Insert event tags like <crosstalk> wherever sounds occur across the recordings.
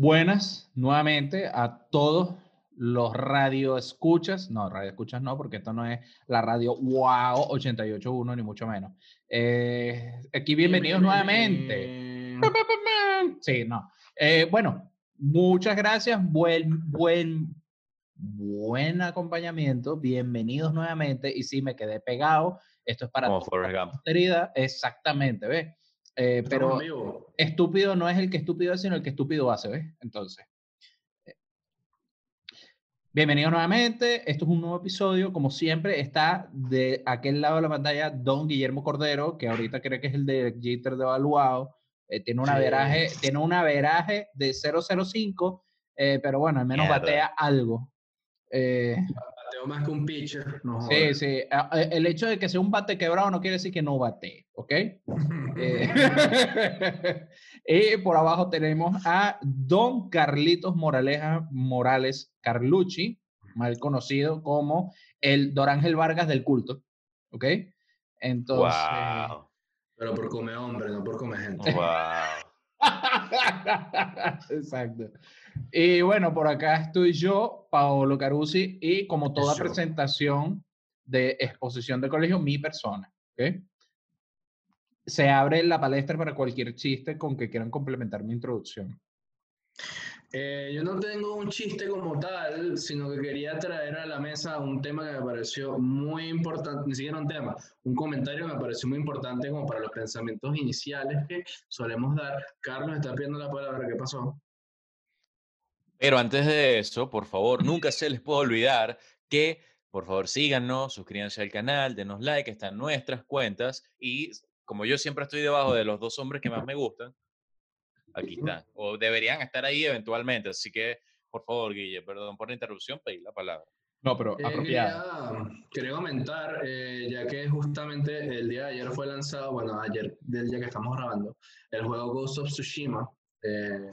Buenas nuevamente a todos los radio escuchas, no, radio escuchas no, porque esto no es la radio wow 88.1 ni mucho menos. Eh, aquí bienvenidos nuevamente. <laughs> Sí, no. Eh, bueno, muchas gracias, buen, buen, buen acompañamiento, bienvenidos nuevamente y sí, me quedé pegado, esto es para Como Gump. posteridad, exactamente, ¿ves? Eh, pero estúpido no es el que estúpido es, sino el que estúpido hace, ¿ves? Entonces. eh, Bienvenidos nuevamente. Esto es un nuevo episodio. Como siempre, está de aquel lado de la pantalla Don Guillermo Cordero, que ahorita cree que es el de Jitter de Evaluado. Eh, tiene, una Sí. veraje, tiene un averaje de 005, eh, pero bueno, al menos Mierda. batea algo. <laughs> <laughs> Bateo más que un pitcher. No sí, sí. El hecho de que sea un bate quebrado no quiere decir que no batee, ¿ok? <laughs> Eh, <laughs> y por abajo tenemos a Don Carlitos Moraleja Morales Carlucci, mal conocido como el Dorángel Vargas del culto. ¿Ok? Entonces. Wow. Pero por come hombre, no por come gente. Wow. <laughs> Exacto. Y bueno, por acá estoy yo, Paolo Carusi, y como toda Eso. presentación de exposición de colegio, mi persona. ¿ok? Se abre la palestra para cualquier chiste con que quieran complementar mi introducción. Eh, yo no tengo un chiste como tal, sino que quería traer a la mesa un tema que me pareció muy importante, ni siquiera un tema, un comentario que me pareció muy importante como para los pensamientos iniciales que solemos dar. Carlos está pidiendo la palabra, ¿qué pasó? Pero antes de eso, por favor, nunca se les puede olvidar que, por favor, síganos, suscríbanse al canal, denos like, están nuestras cuentas y como yo siempre estoy debajo de los dos hombres que más me gustan, aquí están. O deberían estar ahí eventualmente. Así que, por favor, Guille, perdón por la interrupción, pedí la palabra. No, pero Eh, apropiado. quería, quería comentar, eh, ya que justamente el día de ayer fue lanzado, bueno, ayer del día que estamos grabando, el juego Ghost of Tsushima, eh,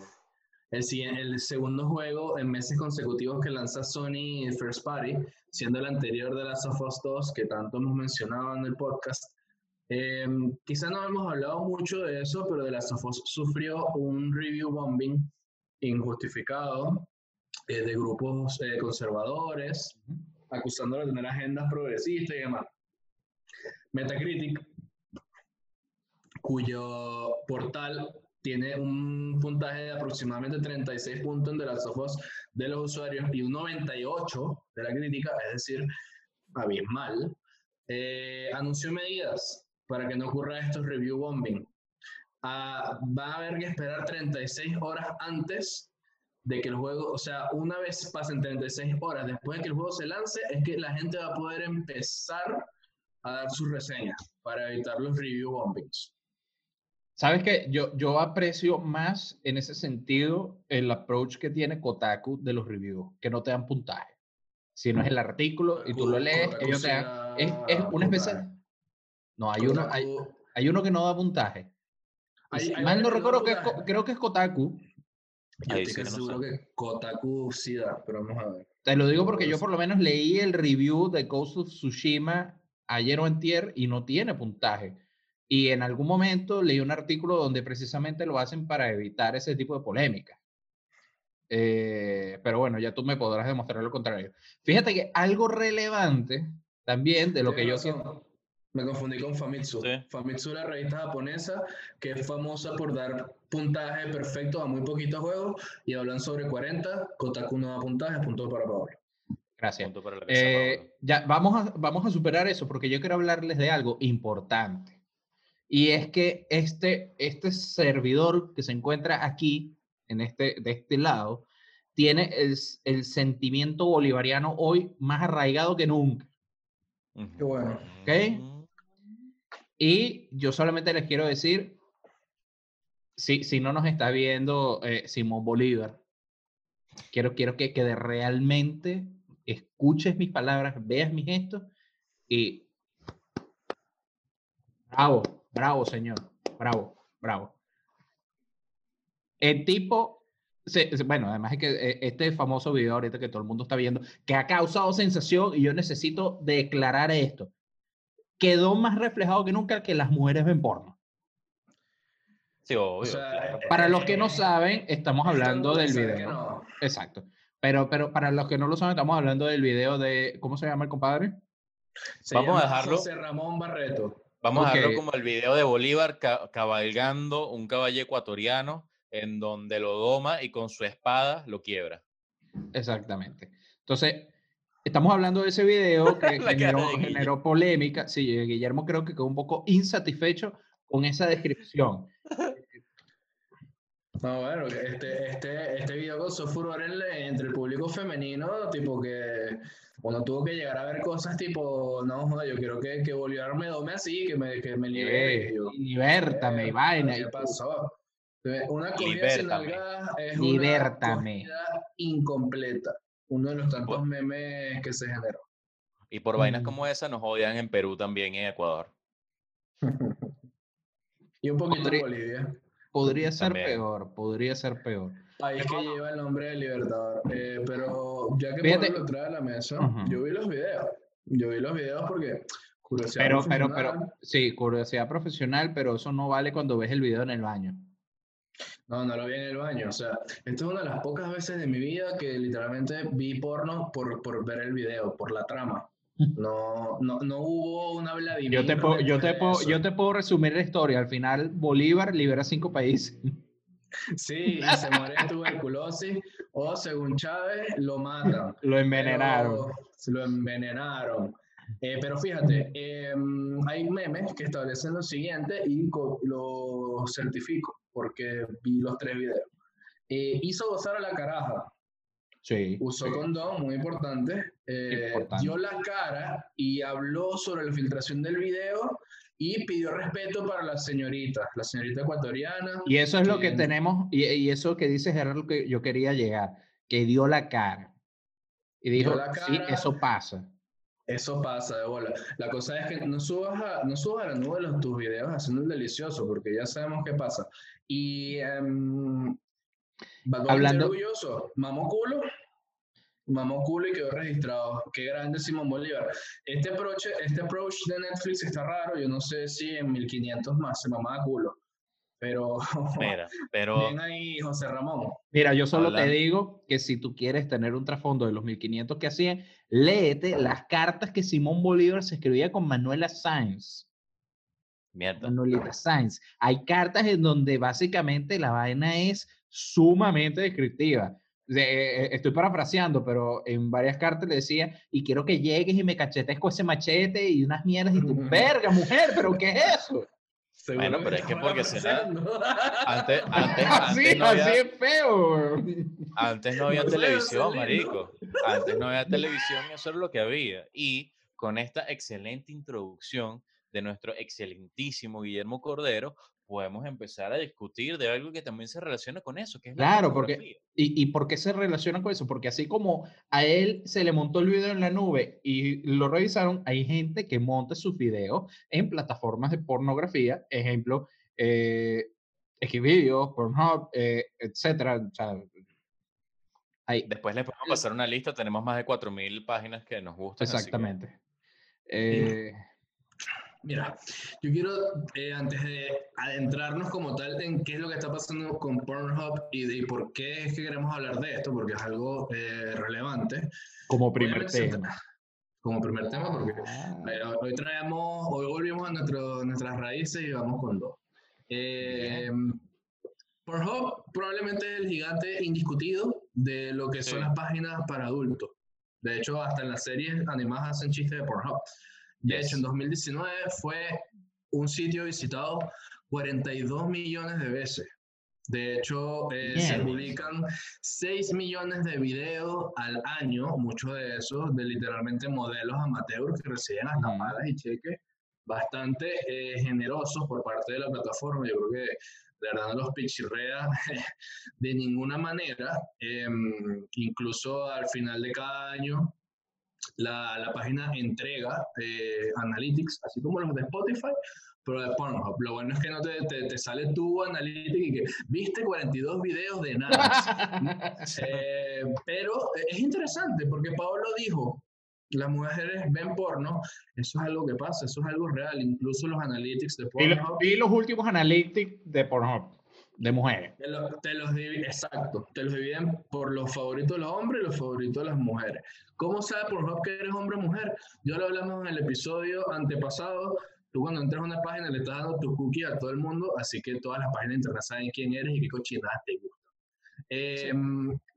el, el segundo juego en meses consecutivos que lanza Sony First Party, siendo el anterior de Last of Us 2, que tanto hemos mencionado en el podcast. Eh, quizá no hemos hablado mucho de eso, pero The Last of Us sufrió un review bombing injustificado eh, de grupos eh, conservadores, acusándolo de tener agendas progresistas y demás. Metacritic, cuyo portal tiene un puntaje de aproximadamente 36 puntos en The Last of Us de los usuarios y un 98 de la crítica, es decir, abismal, eh, anunció medidas para que no ocurra estos review bombing. Ah, va a haber que esperar 36 horas antes de que el juego, o sea, una vez pasen 36 horas después de que el juego se lance, es que la gente va a poder empezar a dar sus reseñas para evitar los review bombings. ¿Sabes qué? Yo, yo aprecio más en ese sentido el approach que tiene Kotaku de los reviews, que no te dan puntaje. Si no es el artículo y tú lo lees, ellos te dan. Es, es una especie. No, hay uno, hay, hay uno que no da puntaje. Hay- si hay mal no recuerdo que es, creo que es Kotaku. Yo Ahí estoy sí que no seguro sé. que Kotaku sí da, pero vamos a ver. Te lo digo porque yo por lo menos leí el review de Ghost of Tsushima ayer o antier y no tiene puntaje. Y en algún momento leí un artículo donde precisamente lo hacen para evitar ese tipo de polémica. Eh, pero bueno, ya tú me podrás demostrar lo contrario. Fíjate que algo relevante también de lo que yo siento. Me confundí con Famitsu. Sí. Famitsu es la revista japonesa que es famosa por dar puntaje perfecto a muy poquitos juegos y hablan sobre 40. Kotaku no da puntaje, punto para Pablo. Gracias. Punto para la mesa, Eh, Pablo. ya, vamos a, vamos a superar eso porque yo quiero hablarles de algo importante. Y es que este, este servidor que se encuentra aquí, en este, de este lado, tiene el, el sentimiento bolivariano hoy más arraigado que nunca. qué bueno. Ujú. Y yo solamente les quiero decir, si, si no nos está viendo eh, Simón Bolívar, quiero, quiero que, que de realmente escuches mis palabras, veas mis gestos y bravo, bravo señor, bravo, bravo. El tipo, bueno, además es que eh, este famoso video ahorita que todo el mundo está viendo, que ha causado sensación y yo necesito declarar esto quedó más reflejado que nunca que las mujeres ven porno. Sí, obvio. O sea, claro. Para los que no saben, estamos es hablando del video. no. Exacto. Pero, pero para los que no lo saben, estamos hablando del video de. ¿Cómo se llama el compadre? Se Vamos a dejarlo. José Ramón Barreto. Vamos a dejarlo como el video de Bolívar ca- cabalgando un caballo ecuatoriano en donde lo doma y con su espada lo quiebra. Exactamente. Entonces, estamos hablando de ese video <laughs> que generó, generó polémica. Sí, Guillermo creo que quedó un poco insatisfecho con esa descripción. <laughs> No, bueno, este, este, este video causó furor en entre el público femenino, tipo que uno tuvo que llegar a ver cosas tipo, no, joder, yo quiero que, que Bolívar me dome así, que me, que me libere. Eh, Y yo, libértame y "Eh, vaina. ¿Qué y pasó? Una cogida sin nalgadas es Libértame. una cogida incompleta. Uno de los tantos memes que se generó. Y por vainas Mm. como esa nos odian en Perú también y en Ecuador. <laughs> y un poquito en Bolivia. Podría ser También. peor, podría ser peor. País que lleva el nombre de Libertador. Eh, pero ya que Fíjate- lo trae a la mesa, yo vi los videos. Yo vi los videos porque curiosidad Pero, pero, pero, profesional. sí, curiosidad profesional, pero eso no vale cuando ves el video en el baño. No, no lo vi en el baño. O sea, esto es una de las pocas veces de mi vida que literalmente vi porno por, por ver el video, por la trama. No, no, no hubo una Vladimir. Yo te, puedo, yo, te puedo, yo te puedo resumir la historia. Al final, Bolívar libera cinco países. Sí, y se muere de tuberculosis o según Chávez lo matan. <laughs> Lo envenenaron. Pero lo envenenaron. Eh, pero fíjate, em, hay memes que establecen lo siguiente y lo certifico porque vi los tres videos. Eh, hizo gozar a la caraja, Sí. usó sí. condón, muy importante, eh, Importante. dio la cara y habló sobre la filtración del video y pidió respeto para la señorita, la señorita ecuatoriana. Y eso es lo que tenemos, y, y eso que dices era lo que yo quería llegar, que dio la cara. Y dijo, la sí, cara. eso pasa. Eso pasa de bola. La cosa es que no subas a, no subas a la nube los, tus videos haciendo el delicioso, porque ya sabemos qué pasa. Y Bunny Hablando- orgulloso, mamó culo, mamó culo y quedó registrado. Qué grande Simón Bolívar. Este approach, este approach de Netflix está raro, yo no sé si en 1500 más se mamaba culo, pero Mira, pero <laughs> bien ahí José Ramón. Mira, yo solo te digo que si tú quieres tener un trasfondo de los 1500 que hacían, léete las cartas que Simón Bolívar se escribía con Manuela Sáenz. Mierda. Manuelita Sáenz. Hay cartas en donde básicamente la vaina es sumamente descriptiva. De- eh, eh, estoy parafraseando, pero en varias cartas le decía, y quiero que llegues y me cachetes con ese machete y unas mierdas y tu verga, mujer, pero ¿qué es eso? Seguro Bueno, pero es que porque será-. Antes, antes, Así, antes, no así había, es feo. weón. antes no <laughs> había No sé, televisión, marico. Antes no había <laughs> televisión y eso era lo que había. Y con esta excelente introducción de nuestro excelentísimo Guillermo Cordero, podemos empezar a discutir de algo que también se relaciona con eso, que es la Claro, porque-. ¿Y, ¿Y por qué se relaciona con eso? Porque así como a él se le montó el video en la nube y lo revisaron, hay gente que monta sus videos en plataformas de pornografía, ejemplo, eh, Xvideos, Pornhub, eh, etcétera. O sea, hay- Después les podemos pasar una lista, tenemos más de 4.000 páginas que nos gustan. que- exactamente. Mira, yo quiero, eh, antes de adentrarnos como tal en qué es lo que está pasando con Pornhub y de y por qué es que queremos hablar de esto, porque es algo eh, relevante. como primer tema. Como primer tema, porque Ah, eh, hoy traemos, hoy volvimos a nuestro, nuestras raíces y vamos con dos. Eh, Pornhub probablemente es el gigante indiscutido de lo que son Sí. las páginas para adultos. De hecho, hasta en las series animadas hacen chistes de Pornhub. De hecho, en 2019 fue un sitio visitado 42 millones de veces. De hecho, eh, se publican 6 millones de videos al año, muchos de esos de literalmente modelos amateurs que reciben hasta pagas y cheques bastante eh, generosos por parte de la plataforma. Yo creo que de verdad los pichirrea <laughs> de ninguna manera. Em, incluso al final de cada año, la, la página entrega eh, analytics, así como los de Spotify, pero de Pornhub. Lo bueno es que no te, te, te sale tu analytics y que viste 42 videos de nada. <laughs> Eh, pero es interesante porque Pablo dijo, las mujeres ven porno, eso es algo que pasa, eso es algo real. Incluso los analytics de Pornhub vi los últimos analytics de Pornhub, de mujeres. te, lo- te los dividen, exacto, te los dividen por los favoritos de los hombres y los favoritos de las mujeres. ¿Cómo sabe Pornhub que eres hombre o mujer? Ya lo hablamos en el episodio antepasado. Tú cuando entras a una página le estás dando tu cookie a todo el mundo, así que todas las páginas de internet saben quién eres y qué cochinadas te gustan. Eh,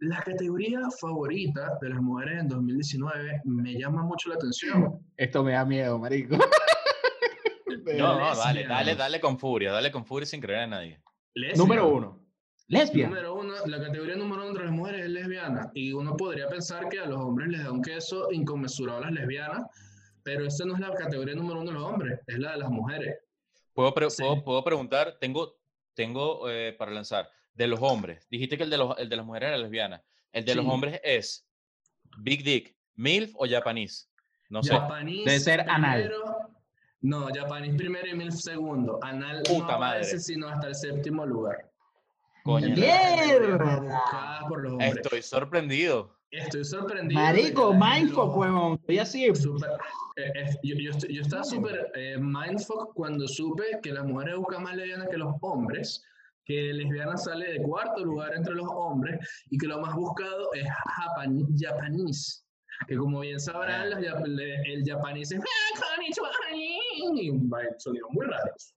La categoría favorita de las mujeres en 2019 me llama mucho la atención. Esto me da miedo, marico. <laughs> No, no, dale, dale, dale con furia, dale con furia sin creer a nadie. Lesbian. Número uno. Lesbia. Número uno, la categoría número uno entre las mujeres es lesbiana. Y uno podría pensar que a los hombres les da un queso inconmensurable a las lesbianas, pero esta no es la categoría número uno de los hombres, es la de las mujeres. Puedo, pre- Sí. puedo, puedo preguntar, tengo, tengo eh, para lanzar, de los hombres, dijiste que el de, los, el de las mujeres era lesbiana, el de los Sí. hombres es Big Dick, MILF o Japanese, no sé. Japanese Debe ser anal. primero- No, Japanese primero y MILF segundo. Anal Puta no madre. aparece sino hasta el séptimo lugar. Coño, ¡Mierda! por los hombres. Estoy sorprendido. Estoy sorprendido. Marico, mindfuck, los- huevón. Estoy así. Súper- eh, eh, yo, yo yo estaba súper eh, mindfuck cuando supe que las mujeres buscan más lesbianas que los hombres, que lesbiana sale de cuarto lugar entre los hombres y que lo más buscado es Japan, Japanese. Que como bien sabrán, los jap- le- el japonés es "Ah, konnichiwa", y sonidos muy raros.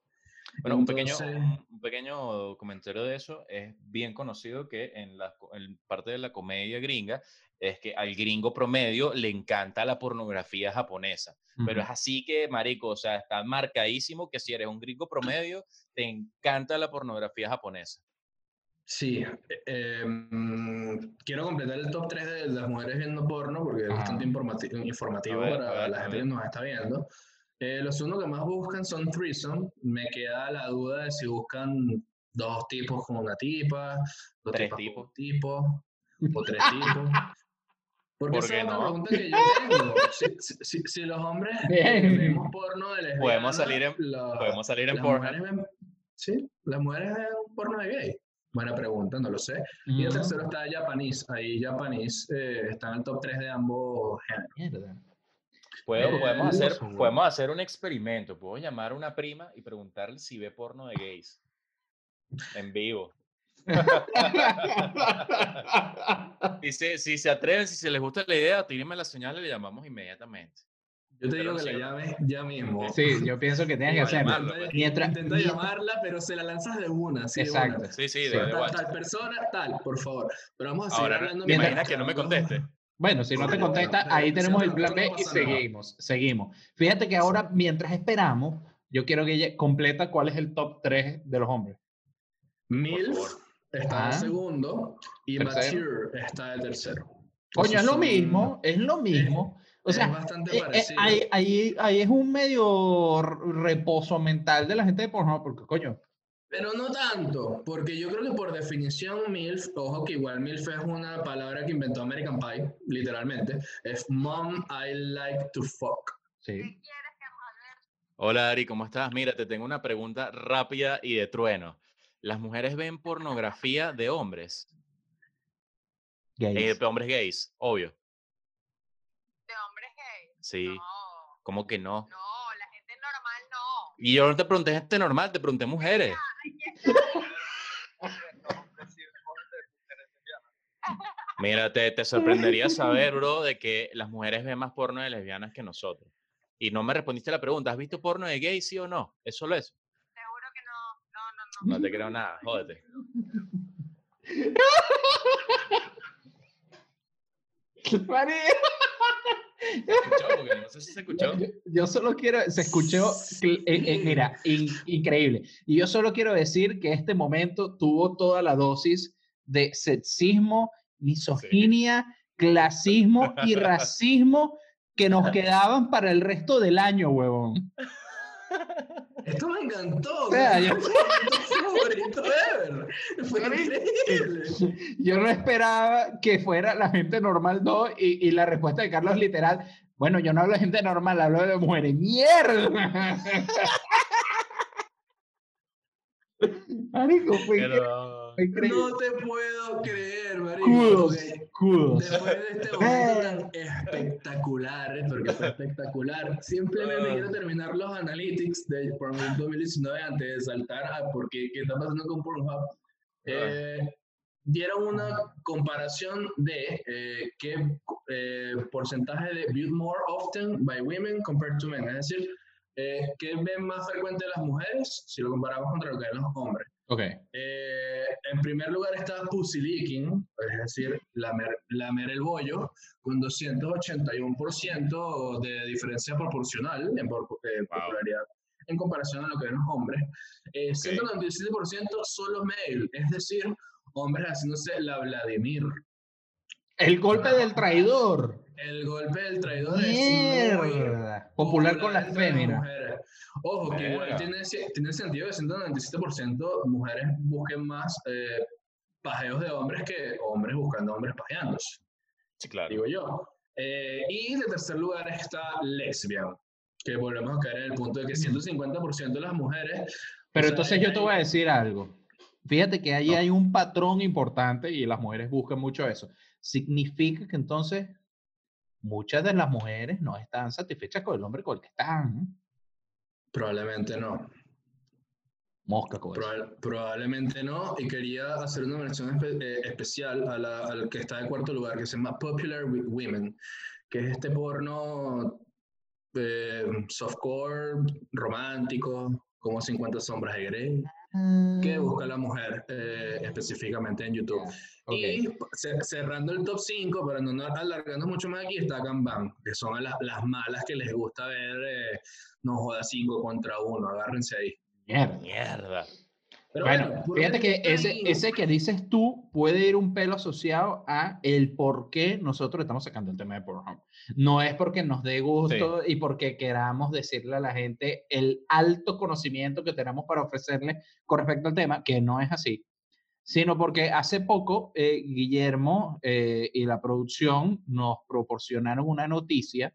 Bueno, un pequeño, Entonces- un, pequeño comentario de eso es bien conocido que en la en parte de la comedia gringa es que al gringo promedio le encanta la pornografía japonesa. Pero es así que, marico, o sea, está marcadísimo que si eres un gringo promedio, te encanta la pornografía japonesa. Sí, eh, mm, quiero completar el top 3 de las mujeres viendo porno porque es bastante informati- informativo ver, para ver, la gente que nos está viendo. Eh, los uno que más buscan son threesome. Me queda la duda de si buscan dos tipos con una tipa, dos Tres con tipos. tipo, o tres <laughs> tipos. Porque ¿Por esa es no? pregunta que yo tengo. <laughs> Si, si- si- si los hombres vemos porno de lesbianas, Podemos salir en- la- Podemos salir en mujeres ven, sí, las mujeres ven porno de gay. Buena pregunta, no lo sé. Y el Mm. tercero está Japanese. Ahí Japanese eh, está en el top 3 de ambos géneros. Mierda. Puedo- podemos, hacer, podemos hacer un experimento. Puedo llamar a una prima y preguntarle si ve porno de gays. En vivo. Y <laughs> si, si se atreven, si se les gusta la idea, tírenme la señal y le llamamos inmediatamente. Yo te Pero digo que sí. la llames ya mismo. Sí, yo pienso que tienes que hacerlo. Intenta, Mientras- intenta llamarla, pero se la lanzas de una. Sí, de Exacto. una. Sí, sí, Sí. de, de Tal, tal persona, tal, por favor. Pero vamos a seguir Ahora, hablando. ¿te mientras- imaginas que no me conteste? Bueno, si no te contesta, ahí tenemos el plan B y seguimos, seguimos. Fíjate que ahora, mientras esperamos, yo quiero que ella completa cuál es el top 3 de los hombres. Favor. está de segundo y. Mature está de tercero. Coño, es lo mismo, es lo mismo. O es sea, bastante eh, eh, parecido. ahí, ahí, ahí es un medio reposo mental de la gente de Pornhub, porque coño, Pero no tanto, porque yo creo que por definición MILF, ojo que igual MILF es una palabra que inventó American Pie, literalmente, es Mom I Like to Fuck. sí. Hola Ari, ¿cómo estás? Mira, te tengo una pregunta rápida y de trueno. ¿Las mujeres ven pornografía de hombres? Eh, gays. de hombres gays, obvio. de hombres gays. Sí. No, ¿Cómo que no? no, la gente normal no. Y yo no te pregunté gente normal, te pregunté mujeres. Mira, te, te sorprendería saber, bro, de que las mujeres ven más porno de lesbianas que nosotros. Y no me respondiste la pregunta, ¿has visto porno de gay, sí o no? ¿Es solo eso? Seguro que no. No, no, no. No te creo nada, jódete. <laughs> Porque no sé si se escuchó. Yo, yo solo quiero, se escuchó, eh, eh, mira, in- increíble. Y yo solo quiero decir que este momento tuvo toda la dosis de sexismo, misoginia, clasismo y <laughs> racismo que nos quedaban para el resto del año, huevón. Esto me encantó. O sea, yo- fue increíble. <laughs> Yo no esperaba que fuera la gente normal 2 y, y la respuesta de Carlos literal, bueno, yo no hablo de gente normal, hablo de mujeres. ¡Mierda! <laughs> <laughs> Marico, fue Pero- fue increíble. No te puedo creer, marico. Kudos, kudos. Después de este momento tan espectacular, porque fue espectacular, simplemente Ah. quiero terminar los analytics de Pornhub 2019 antes de saltar a por qué, qué está pasando con Pornhub. Eh, dieron una comparación de eh, qué eh, porcentaje de viewed more often by women compared to men, es decir, eh, qué ven más frecuente las mujeres si lo comparamos contra lo que ven los hombres. Ok, Eh, en primer lugar está Pussy Licking, es decir, lamer, lamer el bollo, con 281% de diferencia proporcional en por- eh, popularidad en comparación a lo que ven los hombres. Eh, 197% solo male, es decir, hombres haciéndose la Vladimir. El golpe del traidor. El golpe del traidor es muy Mierda. Popular con las féminas. mujeres. Ojo, que igual tiene, tiene sentido que 197% mujeres busquen más eh, pajeos de hombres que hombres buscando hombres pajeándose, Sí, claro. digo yo. Eh, y de tercer lugar está lesbian, que volvemos a caer en el punto de que 150% de las mujeres... Pero o sea, entonces yo te voy a decir algo. Fíjate que ahí No. hay un patrón importante y las mujeres buscan mucho eso. Significa que entonces muchas de las mujeres no están satisfechas con el hombre con el que están. Probablemente no. Mosca con eso. Probable- probablemente no, y quería hacer una mención espe- eh, especial a la- al que está en cuarto lugar, que se llama Popular Wi- Women, que es este porno eh, softcore, romántico, como 50 sombras de Grey, que busca la mujer eh, específicamente en YouTube. Y ce- cerrando el top 5, para no alargarnos mucho más aquí, está Ganbang, que son las, las malas que les gusta ver, eh, no joda 5 contra 1, agárrense ahí. Mierda. Mierda. Pero Bueno, ¿por fíjate que ese, que dices tú puede ir un pelo asociado a el por qué nosotros estamos sacando el tema de Pornhub. No es porque nos dé gusto y porque queramos decirle a la gente el alto conocimiento que tenemos para ofrecerle con respecto al tema, que no es así, sino porque hace poco eh, Guillermo eh, y la producción nos proporcionaron una noticia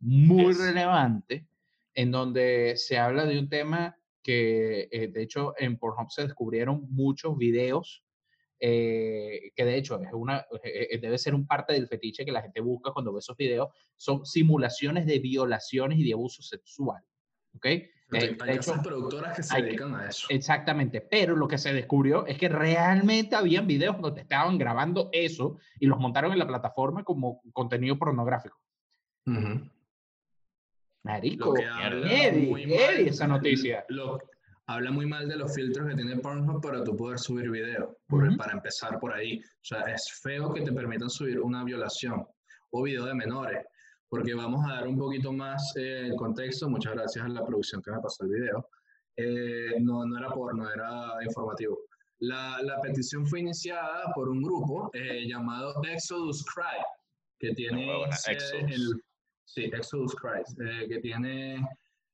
muy relevante en donde se habla de un tema que eh, de hecho en Pornhub se descubrieron muchos videos eh, que de hecho es una, eh, eh, debe ser un parte del fetiche que la gente busca cuando ve esos videos, son simulaciones de violaciones y de abuso sexual. ¿Ok? Eh, de hecho, productoras que se hay- dedican a eso. Exactamente, pero lo que se descubrió es que realmente habían videos donde estaban grabando eso y los montaron en la plataforma como contenido pornográfico. Ujú. Marico, heavy, muy heavy mal- esa noticia. Lo, habla muy mal de los filtros que tiene Pornhub para tú poder subir video, por- Ujú. para empezar por ahí. O sea, es feo que te permitan subir una violación o video de menores, porque vamos a dar un poquito más eh, el contexto. Muchas gracias a la producción que me pasó el video. Eh, no, no era porno, era informativo. La, la petición fue iniciada por un grupo eh, llamado Exodus Cry, que tiene huevona, sede Exodus. en- sí, Exodus Cry, eh, que tiene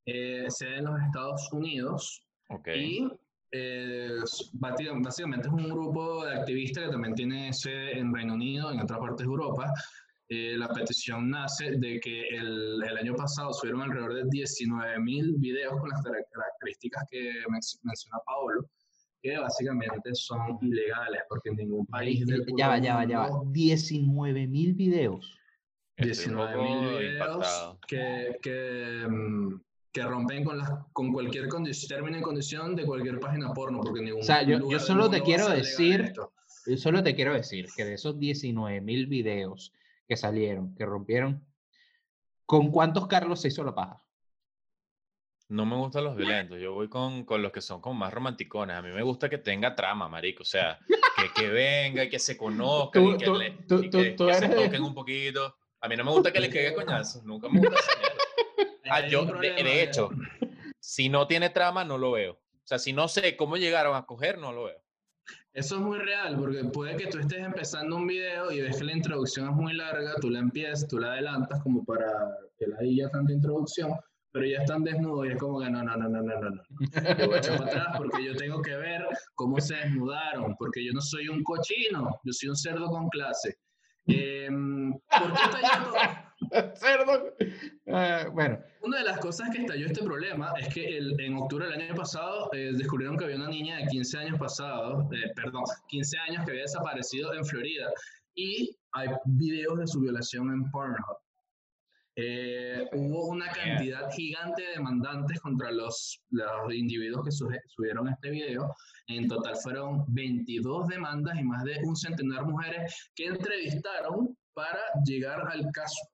eh, sede en los Estados Unidos Ok. y eh, básicamente es un grupo de activistas que también tiene sede en Reino Unido, en otras partes de Europa. Eh, la petición nace de que el, el año pasado subieron alrededor de 19.000 videos con las cara- características que men- menciona Paolo, que básicamente son ilegales, porque en ningún país del Ya va, ya va, ya va. mundo 19 mil videos. Estoy un 19.000 poco videos que, que, mm, que rompen con, las, con cualquier condi- término y condición de cualquier página porno, porque ningún O sea, yo- solo te quiero decir-. Yo solo te quiero decir que de esos 19 mil videos que salieron, que rompieron, ¿con cuántos Carlos se hizo la paja? No me gustan los violentos, yo voy con, con los que son como más romanticones. A mí me gusta que tenga trama, marico. O sea, que, que venga y que se conozcan Tú- y que, tú- le- tú- y tú- que- tú que se de- toquen un poquito. A mí no me gusta que le caiga coñazo. Nunca me gusta. <laughs> Ah, yo, de, de hecho, si no tiene trama, no lo veo. O sea, si no sé cómo llegaron a coger, no lo veo. Eso es muy real, porque puede que tú estés empezando un video y ves que la introducción es muy larga, tú la empiezas, tú la adelantas como para que la haya tanta introducción, pero ya están desnudos y es como que no, no, no, no, no, no, no. Yo voy a echar para atrás porque yo tengo que ver cómo se desnudaron, porque yo no soy un cochino, yo soy un cerdo con clase. Em, ¿por, qué está yendo, <laughs> Cerdo. Ah, bueno, Una de las cosas que estalló este problema es que el- en octubre del año pasado eh, descubrieron que había una niña de 15 años pasados, eh, perdón, 15 años que había desaparecido en Florida y hay videos de su violación en Pornhub. Eh, hubo una cantidad gigante de demandantes contra los, los individuos que subieron este video. En total fueron 22 demandas y más de un centenar de mujeres que entrevistaron para llegar al caso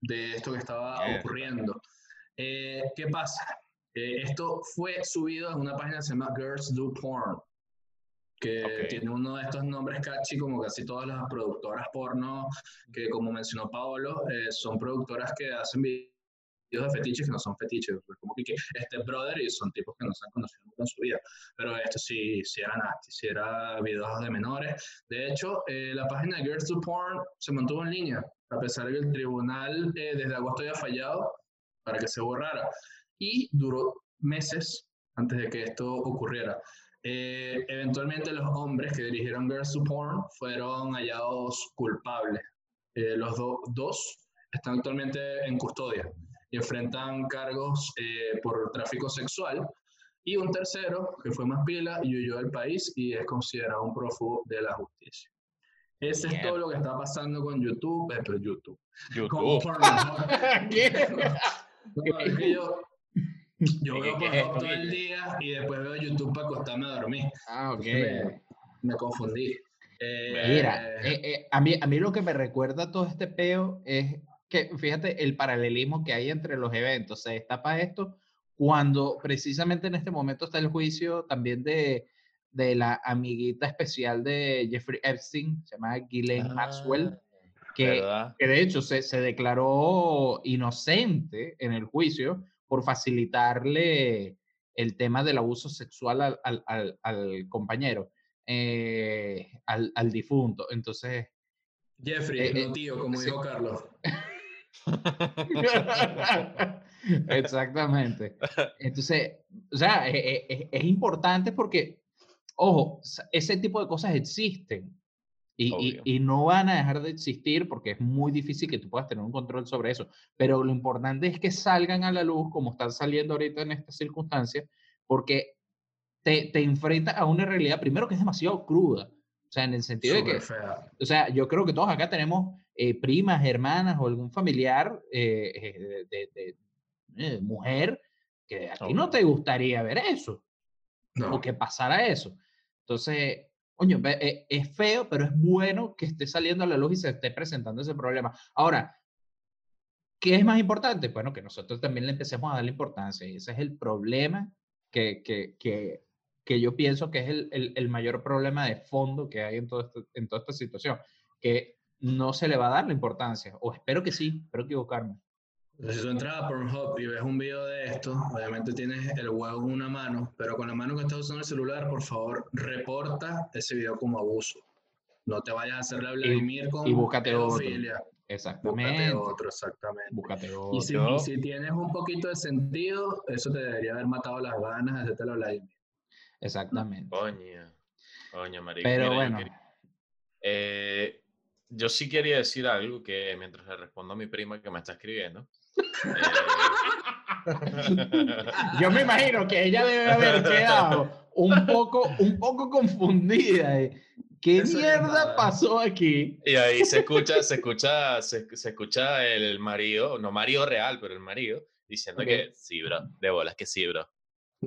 de esto que estaba ocurriendo. Eh, ¿Qué pasa? Eh, esto fue subido en una página que se llama Girls Do Porn, que Ok. tiene uno de estos nombres catchy como casi todas las productoras porno, que como mencionó Paolo, eh, son productoras que hacen videos de fetiches que no son fetiches, como que, que este brother y son tipos que no se han conocido nunca en su vida, pero esto sí, sí era nasty, sí era videos de menores. De hecho, eh, la página Girls Do Porn se mantuvo en línea, a pesar de que el tribunal eh, desde agosto había fallado para que se borrara. Y duró meses antes de que esto ocurriera. Eh, eventualmente los hombres que dirigieron Girls to Porn fueron hallados culpables. Eh, los do- dos están actualmente en custodia y enfrentan cargos eh, por tráfico sexual. Y un tercero, que fue más pila y huyó del país y es considerado un prófugo de la justicia. Ese es todo lo que está pasando con YouTube, eh, pero YouTube, con YouTube. Pornhub. <laughs> ¿qué? No, es que yo, <laughs> yo ¿Qué- veo Pornhub todo el día y después veo YouTube para acostarme a dormir. Ah, ok. Me, me confundí. Eh, Mira, eh, eh, a, mí, a mí lo que me recuerda todo este peo es que, fíjate, el paralelismo que hay entre los eventos. Se destapa esto cuando precisamente en este momento está el juicio también de, de la amiguita especial de Jeffrey Epstein, se llama Ghislaine Maxwell, Ah, que, ¿verdad? que de hecho se, se declaró inocente en el juicio por facilitarle el tema del abuso sexual al, al- al- al compañero, eh, al, difunto. Entonces, Jeffrey, eh, no eh, tío, como sí. dijo Carlos. <laughs> exactamente. Entonces, o sea, e- e- e- es, importante porque, ojo, ese tipo de cosas existen. Y, y- y no van a dejar de existir porque es muy difícil que tú puedas tener un control sobre eso. Pero lo importante es que salgan a la luz como están saliendo ahorita en estas circunstancias, porque te, te enfrenta a una realidad, primero que es demasiado cruda. O sea, en el sentido de que, fea. o sea, yo creo que todos acá tenemos eh, primas, hermanas o algún familiar eh, eh, de, de- de, eh, mujer que a ti no te gustaría ver eso No. o que pasara eso. Entonces, coño, eh, es feo, pero es bueno que esté saliendo a la luz y se esté presentando ese problema. Ahora, ¿qué es más importante? Bueno, que nosotros también le empecemos a darle importancia y ese es el problema que, que, que, que yo pienso que es el, el, el mayor problema de fondo que hay en, todo esto- en toda esta situación, que no se le va a dar la importancia, o espero que sí, espero equivocarme. Si tú entras a Pornhub y ves un video de esto, obviamente tienes el huevo en una mano, pero con la mano que estás usando el celular, por favor, reporta ese video como abuso. No te vayas a hacerle a Vladimir con y búscate otro. pedofilia. Búscate Exactamente. otro, exactamente. Búscate Y otro. si, y si tienes un poquito de sentido, eso te debería haber matado las ganas de hacerte la Vladimir. Exactamente. Coño. Coño, marico. Pero yo bueno, eh, yo sí quería decir algo que mientras le respondo a mi prima que me está escribiendo. Eh, <laughs> yo me imagino que ella debe haber <laughs> quedado un poco, un poco confundida. ¿Qué Eso mierda pasó aquí? Y ahí se escucha, se escucha, se, se escucha el marido, no marido real, pero el marido, diciendo que sí, bro, de bolas que sí, bro.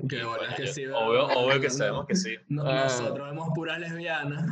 Qué <laughs> Y, bolas coño, que yo- sí, obvio, obvio que <laughs> No, sabemos que sí. no, Ah. nosotros vemos puras lesbianas.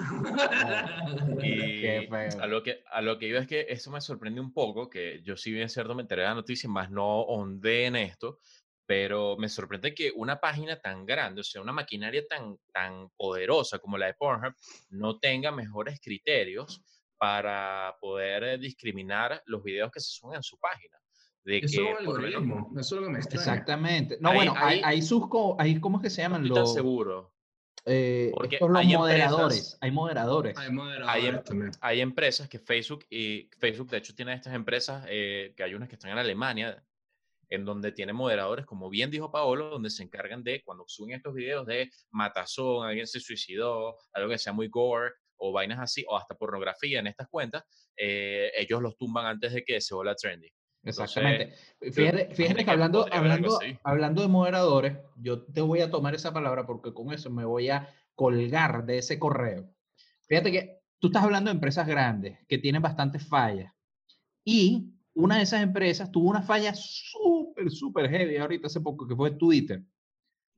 Y Qué feo. a lo, que, a lo que iba es que eso me sorprende un poco, que yo sí bien cierto me enteré de la noticia, más no ondé en esto, pero me sorprende que una página tan grande, o sea, una maquinaria tan, tan poderosa como la de Pornhub, no tenga mejores criterios para poder eh, discriminar los videos que se suben en su página. De Eso es que un por lo menos algoritmo. Eso es lo que me extraña. Exactamente. No, Ahí- bueno, hay, hay sus, co- hay, ¿cómo es que se no llaman? tan Los, seguro. eh, porque estos, los hay empresas- moderadores. Hay moderadores. Hay moderadores Hay em- también. hay empresas que Facebook y Facebook de hecho tiene estas empresas eh, que hay unas que están en Alemania en donde tiene moderadores como bien dijo Paolo donde se encargan de cuando suben estos videos de matazón alguien se suicidó algo que sea muy gore o vainas así, o hasta pornografía en estas cuentas, eh, ellos los tumban antes de que se vuelva trendy. Exactamente. Fíjate, fíjate que hablando, hablando, hablando de moderadores, yo te voy a tomar esa palabra porque con eso me voy a colgar de ese correo. Fíjate que tú estás hablando de empresas grandes que tienen bastantes fallas y una de esas empresas tuvo una falla súper, súper heavy ahorita hace poco, que fue Twitter.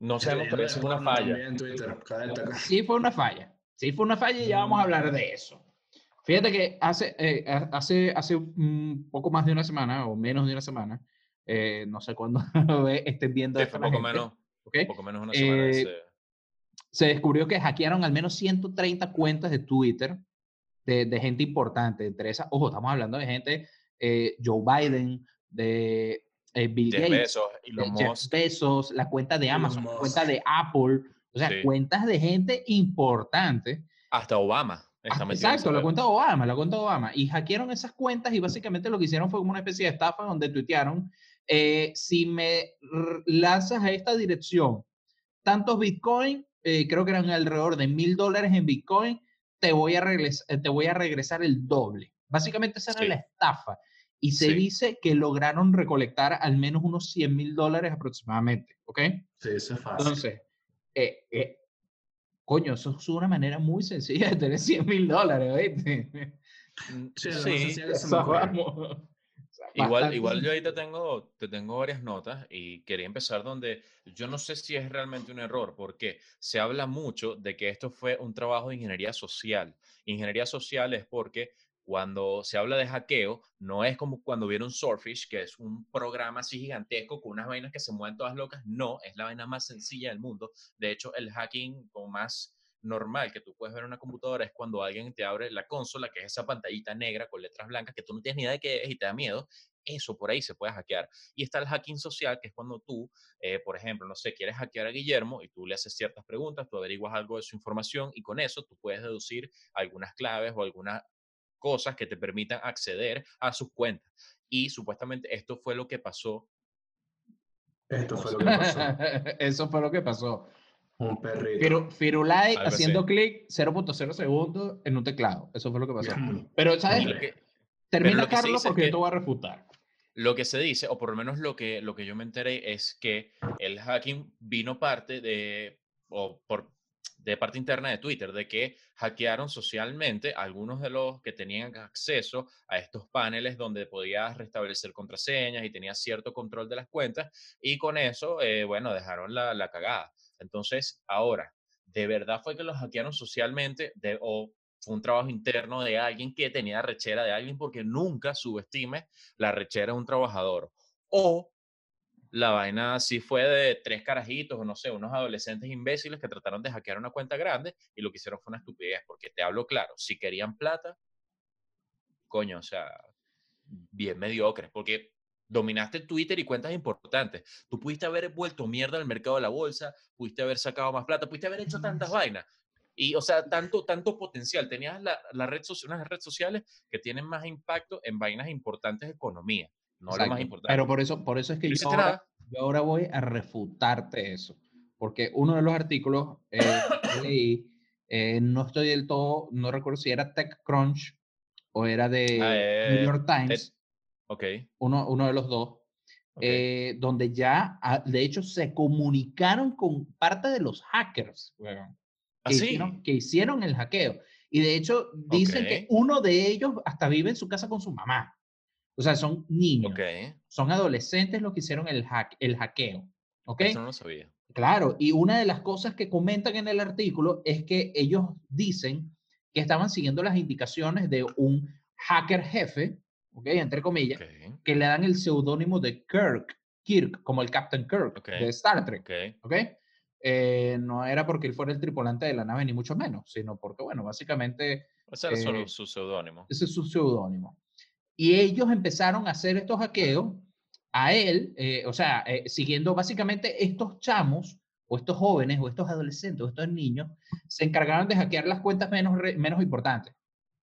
No sabemos, pero es una falla. Sí, fue una falla. Sí, fue una falla y ya vamos a hablar de eso. Fíjate que hace, eh, hace, hace un poco más de una semana o menos de una semana, eh, no sé cuándo <laughs> estén viendo sí, poco menos, poco menos una semana. Eh, se descubrió que hackearon al menos 130 cuentas de Twitter de, de gente importante. Entre esas, ojo, estamos hablando de gente, Joe Biden, de Bill Gates, Bezos, Jeff Bezos, la cuenta de Amazon, la cuenta de Apple, o sea, cuentas de gente importante. Hasta Obama. Exacto, la cuenta Obama, la cuenta Obama. Y hackearon esas cuentas y básicamente lo que hicieron fue como una especie de estafa donde tuitearon, eh, si me lanzas a esta dirección tantos Bitcoin, eh, creo que eran alrededor de mil dólares en Bitcoin, te voy, a regresar, te voy a regresar el doble. Básicamente esa era la estafa. Y se dice que lograron recolectar al menos unos 100 mil dólares aproximadamente, ¿ok? Sí, eso es fácil. Entonces, eh, eh Coño, eso es una manera muy sencilla de tener 100 mil dólares, ¿oíste? <laughs> Mm, sí, Igual, igual yo ahí te tengo, te tengo varias notas y quería empezar donde yo no sé si es realmente un error, porque se habla mucho de que esto fue un trabajo de ingeniería social. Ingeniería social es porque cuando se habla de hackeo, no es como cuando vieron Swordfish, que es un programa así gigantesco con unas vainas que se mueven todas locas. No, es la vaina más sencilla del mundo. De hecho, el hacking como más normal que tú puedes ver en una computadora es cuando alguien te abre la consola, que es esa pantallita negra con letras blancas que tú no tienes ni idea de qué es y te da miedo. Eso por ahí se puede hackear. Y está el hacking social, que es cuando tú, eh, por ejemplo, no sé, quieres hackear a Guillermo y tú le haces ciertas preguntas, tú averiguas algo de su información y con eso tú puedes deducir algunas claves o algunas cosas que te permitan acceder a sus cuentas. Y supuestamente esto fue lo que pasó. Esto fue lo que pasó. <laughs> Eso fue lo que pasó. Un perrito. Firulai haciendo clic 0.0 segundos en un teclado. Eso fue lo que pasó. Pero, ¿sabes? Termina, Carlos, porque yo te voy a refutar. Lo que se dice, o por lo menos lo que, lo que yo me enteré, es que el hacking vino parte de, o por, de parte interna de Twitter, de que hackearon socialmente algunos de los que tenían acceso a estos paneles donde podías restablecer contraseñas y tenías cierto control de las cuentas y con eso, eh, bueno, dejaron la, la, cagada. Entonces, ahora, ¿de verdad fue que los hackearon socialmente de, o fue un trabajo interno de alguien que tenía rechera de alguien porque nunca subestime la rechera de un trabajador? O la vaina sí fue de tres carajitos o no sé, unos adolescentes imbéciles que trataron de hackear una cuenta grande y lo que hicieron fue una estupidez, porque te hablo claro, si querían plata, coño, o sea, bien mediocres, porque dominaste Twitter y cuentas importantes. Tú pudiste haber vuelto mierda al mercado de la bolsa, pudiste haber sacado más plata, pudiste haber hecho tantas vainas. Y, o sea, tanto, tanto potencial. Tenías la, la red unas redes sociales que tienen más impacto en vainas importantes de economía no lo más importante. Pero por eso, por eso es que yo ahora, voy a refutarte eso. Porque uno de los artículos eh, que leí, eh, no estoy del todo, no recuerdo si era TechCrunch o era de ah, New York Times. ok. Uno, uno de los dos. Eh, donde ya, ah, de hecho, se comunicaron con parte de los hackers ¿Ah, que, hicieron, que, hicieron, el hackeo. Y de hecho, dicen que uno de ellos hasta vive en su casa con su mamá. O sea, son niños. Son adolescentes los que hicieron el, hack, el hackeo. ¿Ok? Eso no lo sabía. Claro, y una de las cosas que comentan en el artículo es que ellos dicen que estaban siguiendo las indicaciones de un hacker jefe, ¿ok? Entre comillas, que le dan el seudónimo de Kirk, Kirk, como el Captain Kirk de Star Trek. ¿Ok? Eh, no era porque él fuera el tripulante de la nave, ni mucho menos, sino porque, bueno, básicamente... Ese era solo eh, su seudónimo. Ese es su seudónimo. Y ellos empezaron a hacer estos hackeos a él, eh, o sea, eh, siguiendo básicamente estos chamos, o estos jóvenes, o estos adolescentes, o estos niños, se encargaron de hackear las cuentas menos, menos importantes.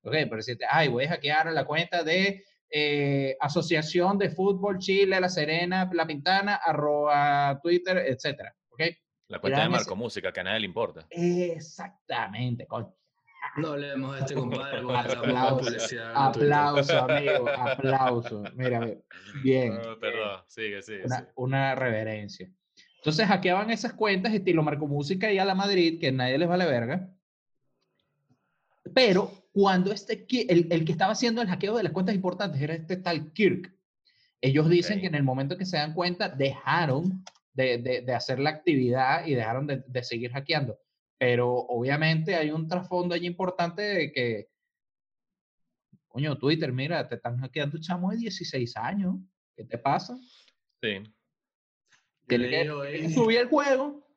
Ok, por decirte, ay, voy a hackear la cuenta de eh, Asociación de Fútbol Chile, La Serena, La Pintana, arroba Twitter, etcétera. Ok. La cuenta de Marco Música, que a nadie le importa. Exactamente, No hablemos de este compadre. <laughs> Aplauso, publicidad. Aplauso, amigo, <laughs> aplauso. Mira, bien. Ah, perdón, sigue, sigue. una, sigue. una reverencia. Entonces hackeaban esas cuentas estilo Marco Música y a la Madrid, que nadie les vale verga. Pero cuando este, el, el que estaba haciendo el hackeo de las cuentas importantes era este tal Kirk, ellos dicen Ok. que en el momento que se dan cuenta dejaron de, de- de hacer la actividad y dejaron de, de seguir hackeando. Pero obviamente hay un trasfondo allí importante de que, coño, Twitter, mira, te están hackeando chamo de 16 años. ¿Qué te pasa? Sí. Yo leí hoy- subir el juego.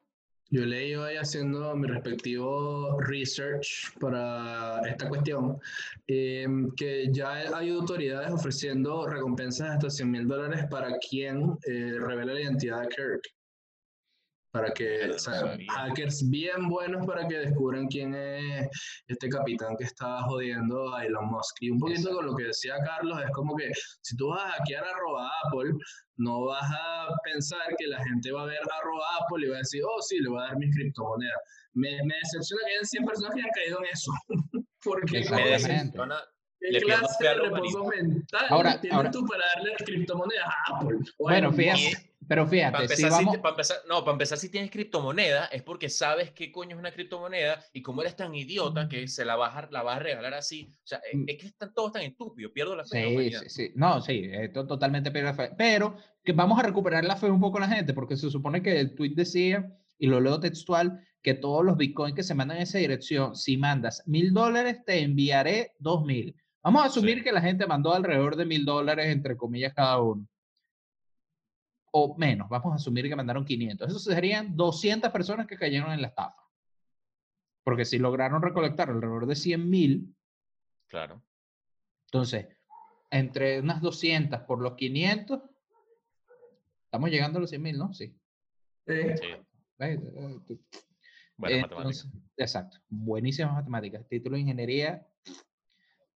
Yo leí hoy haciendo mi respectivo research para esta cuestión, eh, que ya hay autoridades ofreciendo recompensas hasta 100 mil dólares para quien eh, revele la identidad de Kirk. Para que, o sea, hackers bien buenos para que descubran quién es este capitán que está jodiendo a Elon Musk. Y un poquito con lo que decía Carlos, es como que si tú vas a hackear arroba Apple, no vas a pensar que la gente va a ver arroba Apple y va a decir, oh, sí, le voy a dar mis criptomonedas. Me, me decepciona que hayan 100 personas que hayan caído en eso. <laughs> Porque Me Exactamente. decepciona. ¿qué clase de reposo mental Ahora- tienes ahora- tú para darle criptomonedas a Apple? o Bueno, fíjate? Pero Para fíjate, si empezar, si vamos, te- para empezar- no, para empezar, si tienes criptomoneda, es porque sabes qué coño es una criptomoneda y como eres tan idiota que se la vas a, la vas a regalar así. O sea, es, Mm. es que están todos tan estúpidos, pierdo la fe. la Sí, sí, sí. No, sí, esto totalmente pierde fe. Pero que vamos a recuperar la fe un poco a la gente, porque se supone que el tweet decía, y lo leo textual, que todos los bitcoins que se mandan en esa dirección, si mandas mil dólares, te enviaré dos mil. Vamos a asumir Sí. que la gente mandó alrededor de mil dólares, entre comillas, cada uno. O menos, vamos a asumir que mandaron 500. Eso serían 200 personas que cayeron en la estafa. Porque si lograron recolectar alrededor de 100 mil, Claro. entonces, entre unas 200 por los 500, estamos llegando a los 100 mil, ¿no? Sí. Sí. Eh, matemáticas. Entonces, exacto. Buenísimas matemáticas. Título de ingeniería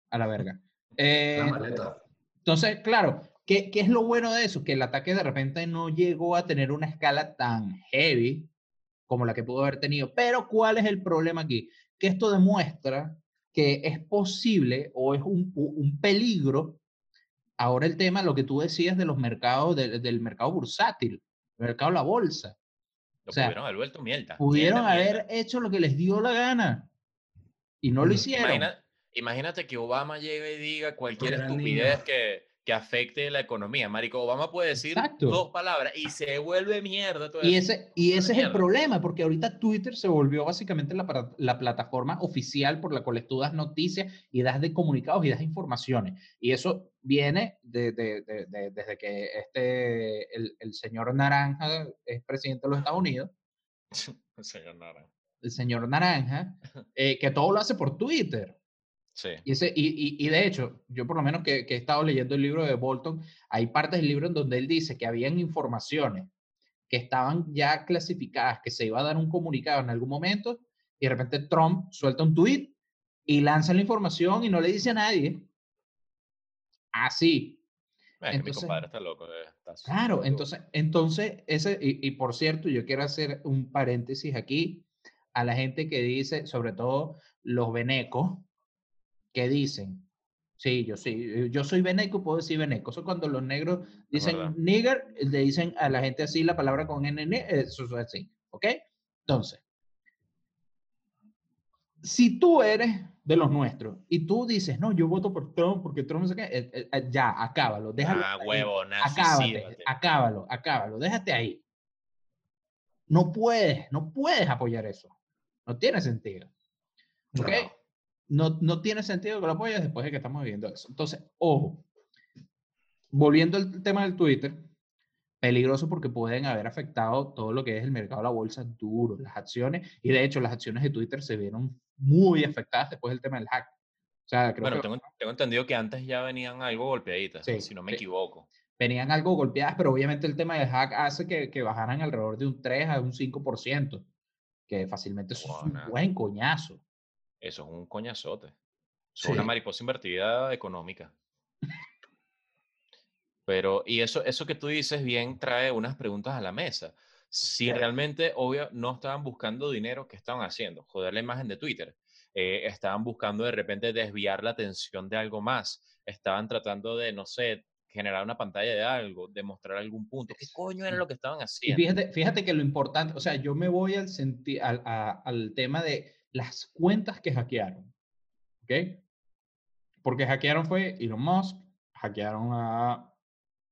a la verga. Eh, La maleta. entonces, claro, ¿qué, ¿qué es lo bueno de eso? Que el ataque de repente no llegó a tener una escala tan heavy como la que pudo haber tenido. Pero, ¿cuál es el problema aquí? Que esto demuestra que es posible o es un, un peligro. Ahora el tema, lo que tú decías de los mercados, del- del mercado bursátil, el mercado de la bolsa. Lo o sea, pudieron haber vuelto mierda. Pudieron mierda, haber mierda. hecho lo que les dio la gana y no lo hicieron. Imagina- imagínate que Obama llegue y diga cualquier estupidez que, que afecte la economía. Marico, Obama puede decir Exacto. dos palabras y se vuelve mierda. todo Y ese, y ese es el problema, porque ahorita Twitter se volvió básicamente la, la plataforma oficial por la cual tú das noticias y das de comunicados y das informaciones. Y eso viene de, de- de- de- desde que este, el, el señor Naranja es presidente de los Estados Unidos, Señor <laughs> Nara. el señor Naranja, <laughs> eh, que todo lo hace por Twitter. Sí. Y, ese, y, y, y de hecho, yo por lo menos que, que he estado leyendo el libro de Bolton, hay partes del libro en donde él dice que habían informaciones que estaban ya clasificadas, que se iba a dar un comunicado en algún momento, y de repente Trump suelta un tweet y lanza la información y no le dice a nadie. Así. Es que mi Entonces- compadre está loco. eh, está Claro, loco. entonces, entonces ese, y, y por cierto, yo quiero hacer un paréntesis aquí a la gente que dice, sobre todo los venecos, que dicen, sí, yo sí, yo soy veneco, puedo decir veneco. Eso cuando los negros dicen nigger, le dicen a la gente así la palabra con n, eso es así, ¿ok? Entonces, si tú eres de los nuestros y tú dices, no, yo voto por Trump porque Trump no sé qué, eh, eh, eh, ya, acábalo, déjalo. Ah, ahí huevo, acábate, acábalo, acábalo, déjate ahí. No puedes, no puedes apoyar eso. No tiene sentido. ¿Ok? No, no tiene sentido que lo apoyes después de que estamos viviendo eso. Entonces, ojo, volviendo al tema del Twitter, peligroso porque pueden haber afectado todo lo que es el mercado de la bolsa duro, las acciones, y de hecho las acciones de Twitter se vieron muy afectadas después del tema del hack. O sea, creo Bueno, que tengo, tengo entendido que antes ya venían algo golpeaditas, Sí, si no me sí. equivoco. venían algo golpeadas, pero obviamente el tema del hack hace que, que bajaran alrededor de un 3 a un 5%, que fácilmente es un buen coñazo. Eso es un coñazote. Es una mariposa invertida económica. Pero, y eso, eso que tú dices bien trae unas preguntas a la mesa. Si Claro. realmente, obvio, no estaban buscando dinero, ¿qué estaban haciendo? Joder la imagen de Twitter. eh, estaban buscando de repente desviar la atención de algo más, estaban tratando de, no sé, generar una pantalla de algo, demostrar algún punto. ¿Qué coño era lo que estaban Y haciendo? fíjate, fíjate que lo importante, o sea, yo me voy al, senti- al, a- al tema de las cuentas que hackearon, ¿ok? Porque hackearon fue Elon Musk, hackearon a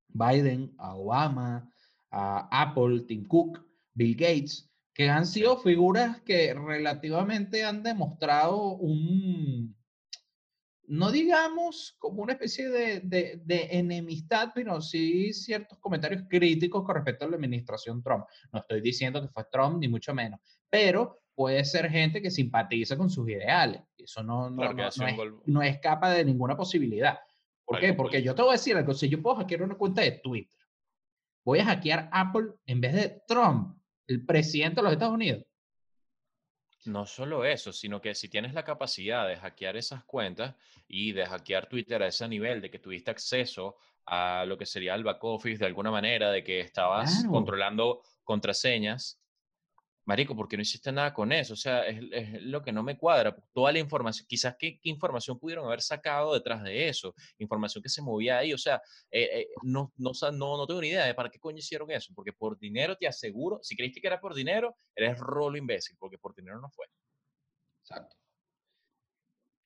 Biden, a Obama, a Apple, Tim Cook, Bill Gates, que han sido figuras que relativamente han demostrado un, no digamos como una especie de, de- de enemistad, pero sí ciertos comentarios críticos con respecto a la administración Trump. No estoy diciendo que fue Trump, ni mucho menos, pero puede ser gente que simpatiza con sus ideales. Eso no, es, no escapa de ninguna posibilidad. ¿Por qué? Porque yo te voy a decir algo, si yo puedo hackear una cuenta de Twitter, voy a hackear Apple en vez de Trump, el presidente de los Estados Unidos. No solo eso, sino que si tienes la capacidad de hackear esas cuentas y de hackear Twitter a ese nivel, de que tuviste acceso a lo que sería el back office de alguna manera, de que estabas Claro. controlando contraseñas, Marico, ¿por qué no hiciste nada con eso? O sea, es, lo que no me cuadra. Toda la información, quizás qué, información pudieron haber sacado detrás de eso, información que se movía ahí. O sea, eh, eh, no, no, no, no tengo ni idea de para qué coño hicieron eso, porque por dinero te aseguro, si creíste que era por dinero, eres rolo imbécil, porque por dinero no fue. Exacto.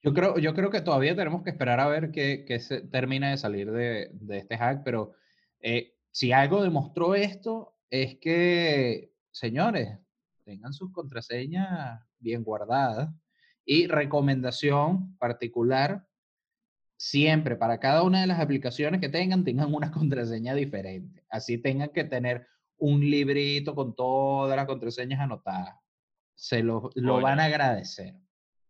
Yo creo, yo creo que todavía tenemos que esperar a ver qué, se termina de salir de, de este hack, pero eh, si algo demostró esto es que, señores, tengan sus contraseñas bien guardadas y recomendación particular, siempre para cada una de las aplicaciones que tengan, tengan una <laughs> contraseña diferente. Así tengan que tener un librito con todas las contraseñas anotadas. Se lo, lo van a agradecer.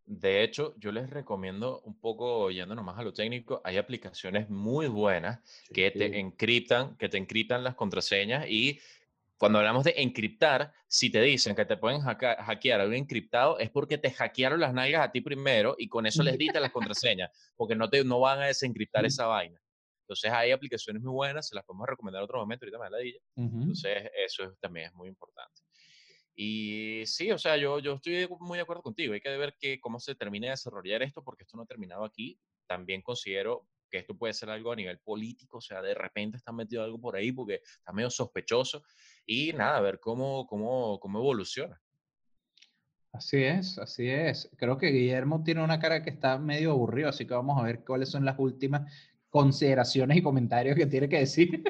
De hecho, yo les recomiendo un poco, yendo nomás a lo técnico, hay aplicaciones muy buenas que te Sí. encriptan, que te encriptan las contraseñas y cuando hablamos de encriptar, si te dicen que te pueden hacka- hackear algo encriptado, es porque te hackearon las nalgas a ti primero y con eso les diste las contraseñas, porque no, te, no van a desencriptar esa vaina. Entonces hay aplicaciones muy buenas, se las podemos recomendar en otro momento, ahorita me la ladilla. Ujú. Entonces, eso es- también es muy importante. Y sí, o sea, yo, yo estoy muy de acuerdo contigo. Hay que ver que, cómo se termina de desarrollar esto, porque esto no ha terminado aquí. También considero que esto puede ser algo a nivel político, o sea, de repente está metido algo por ahí porque está medio sospechoso. Y nada, a ver cómo, cómo, cómo evoluciona. Así es, así es. Creo que Guillermo tiene una cara que está medio aburrido, así que vamos a ver cuáles son las últimas consideraciones y comentarios que tiene que decir.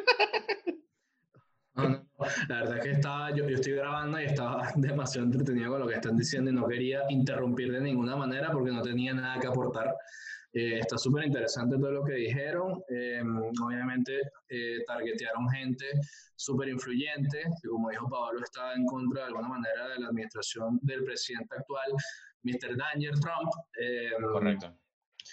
No, no. La verdad es que estaba, yo, yo estoy grabando y estaba <laughs> demasiado entretenido con lo que están diciendo y no quería interrumpir de ninguna manera porque no tenía nada que aportar. Eh, está súper interesante todo lo que dijeron. Eh, obviamente, eh, targetearon gente súper influyente, que como dijo Pablo, está en contra de alguna manera de la administración del presidente actual, Mr. Danger Trump. Eh,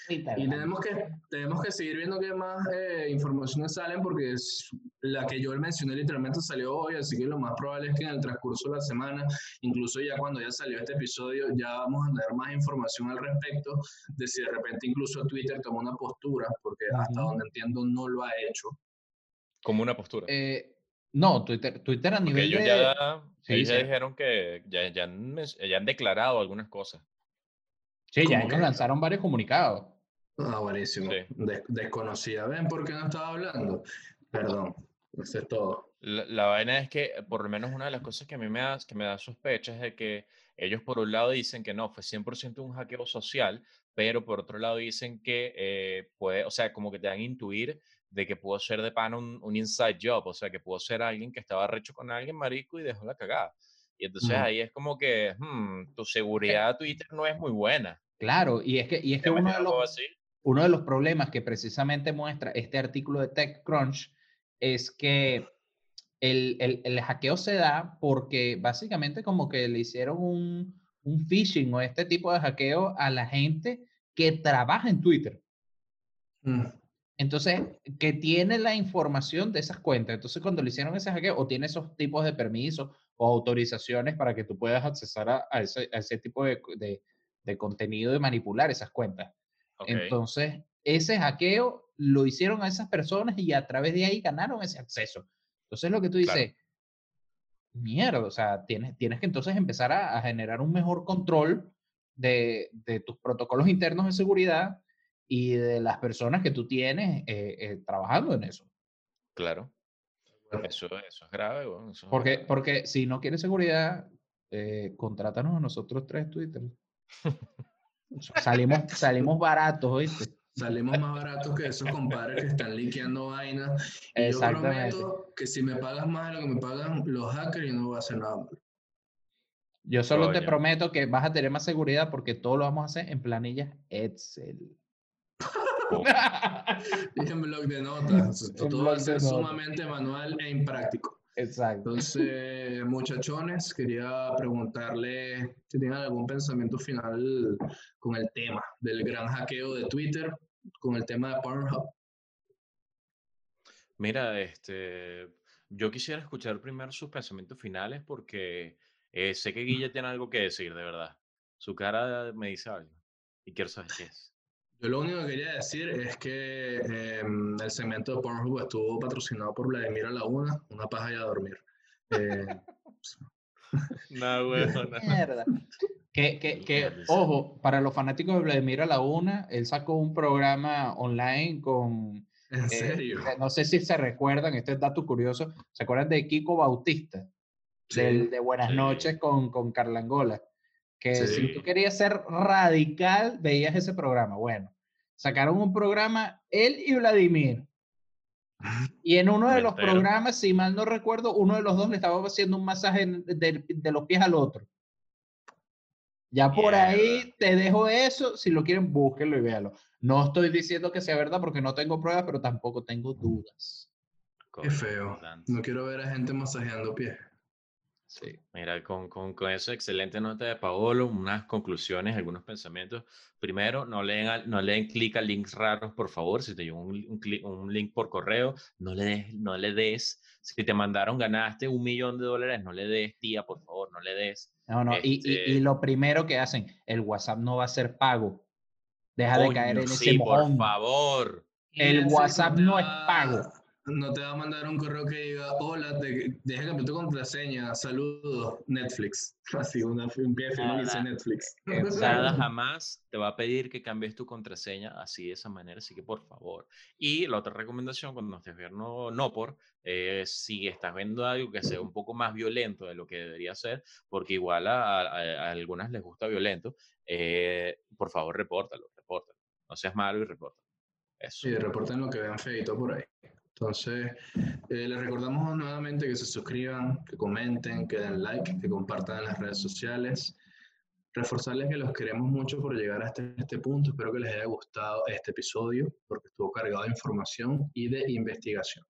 Y tenemos que, tenemos que seguir viendo qué más eh, informaciones salen porque es la que yo mencioné literalmente salió hoy, así que lo más probable es que en el transcurso de la semana, incluso ya cuando ya salió este episodio, ya vamos a tener más información al respecto de si de repente incluso Twitter tomó una postura, porque hasta donde entiendo no lo ha hecho. Como una postura. Eh, no, Twitter, Twitter a Porque nivel ellos de... ya, Sí, ellos ya sí. dijeron que ya, ya, han, ya han declarado algunas cosas. Sí, ya ¿Cómo ellos que? lanzaron varios comunicados. Ah, buenísimo. Sí. Des- desconocida. ¿Ven por qué no estaba hablando? Perdón, eso es todo. La, la vaina es que, por lo menos una de las cosas que a mí me da, que me da sospecha es de que ellos por un lado dicen que no, fue 100% un hackeo social, pero por otro lado dicen que eh, puede, o sea, como que te dan a intuir de que pudo ser de pana un, un inside job, o sea, que pudo ser alguien que estaba recho con alguien marico y dejó la cagada. Y entonces ahí es como que, hmm, tu seguridad de Twitter no es muy buena. Claro, y es que, y es que uno de los, así. Uno de los problemas que precisamente muestra este artículo de TechCrunch es que el, el, el hackeo se da porque básicamente como que le hicieron un, un phishing o este tipo de hackeo a la gente que trabaja en Twitter. Mm. Entonces, que tiene la información de esas cuentas. Entonces, cuando le hicieron ese hackeo, o tiene esos tipos de permisos o autorizaciones para que tú puedas accesar a, a ese, a ese tipo de, de- de contenido y manipular esas cuentas. Entonces, ese hackeo lo hicieron a esas personas y a través de ahí ganaron ese acceso. Entonces, lo que tú Claro. dices, mierda, o sea, tienes, tienes que entonces empezar a, a generar un mejor control de, de tus protocolos internos de seguridad y de las personas que tú tienes eh, eh, trabajando en eso. Claro. Eso, eso es grave, weón, eso es Porque, grave. porque si no quieres seguridad, eh, contrátanos a nosotros tres Twitter. <laughs> Salimos, salimos baratos, ¿oíste? Salimos más baratos que esos compadres que están liqueando vainas. Y yo Exactamente. prometo que si me pagas más de lo que me pagan los hackers, yo no voy a hacer nada malo. Yo solo te prometo que vas a tener más seguridad porque todo lo vamos a hacer en planillas Excel. <laughs> Y en blog de notas. Todo va a ser sumamente manual e impráctico. Exacto. Entonces, muchachones, quería preguntarle si tienen algún pensamiento final con el tema del gran hackeo de Twitter, con el tema de Pornhub. Mira, este, yo quisiera escuchar primero sus pensamientos finales porque eh, sé que Guilla tiene algo que decir, de verdad. Su cara me dice algo y quiero saber qué es. Yo lo único que quería decir es que em, el segmento de Pornhub estuvo patrocinado por Vladimir a la una, una paja y a dormir. Eh, <laughs> No, bueno, Mierda. Que, que, que, ojo, para los fanáticos de Vladimir a la una, él sacó un programa online con, en eh, serio. no sé si se recuerdan, este es dato curioso, ¿se acuerdan de Kiko Bautista? Sí. Del, de Buenas Sí. noches con, con Carla Que si Sí. tú querías ser radical, veías ese programa. Bueno, sacaron un programa, él y Vladimir. Y en uno de los entero. programas, si mal no recuerdo, uno de los dos le estaba haciendo un masaje de, de los pies al otro. Ya por ahí Mierda. te dejo eso. Si lo quieren, búsquenlo y véanlo. No estoy diciendo que sea verdad porque no tengo pruebas, pero tampoco tengo dudas. Qué feo. No quiero ver a gente masajeando pies. Sí. Mira, con, con, con eso, excelente nota de Paolo, unas conclusiones, algunos pensamientos. Primero, no leen, al- no leen clic a links raros, por favor. Si te llegó un, un, un link por correo, no le, des, no le des. Si te mandaron, ganaste un millón de dólares, no le des, tía, por favor, no le des. No, no. Y, y- y Este- lo primero que hacen, el WhatsApp no va a ser pago. Deja de caer en ese sí, por mojón. favor. El Ese WhatsApp no es pago. No te va a mandar un correo que diga, hola, te, deja cambiar tu contraseña, saludos, Netflix. <laughs> Así, una, un pie firma que dice. Netflix. Nada <laughs> jamás te va a pedir que cambies tu contraseña así de esa manera, así que por favor. Y la otra recomendación cuando estés viendo no por, eh, si estás viendo algo que sea un poco más violento de lo que debería ser, porque igual a, a- a algunas les gusta violento, eh, por favor repórtalo, repórtalo. No seas malo y repórtalo. Eso. Sí, reporten lo que vean feito por ahí. Entonces, eh, les recordamos nuevamente que se suscriban, que comenten, que den like, que compartan en las redes sociales. Reforzarles que los queremos mucho por llegar hasta este punto. Espero que les haya gustado este episodio porque estuvo cargado de información y de investigación.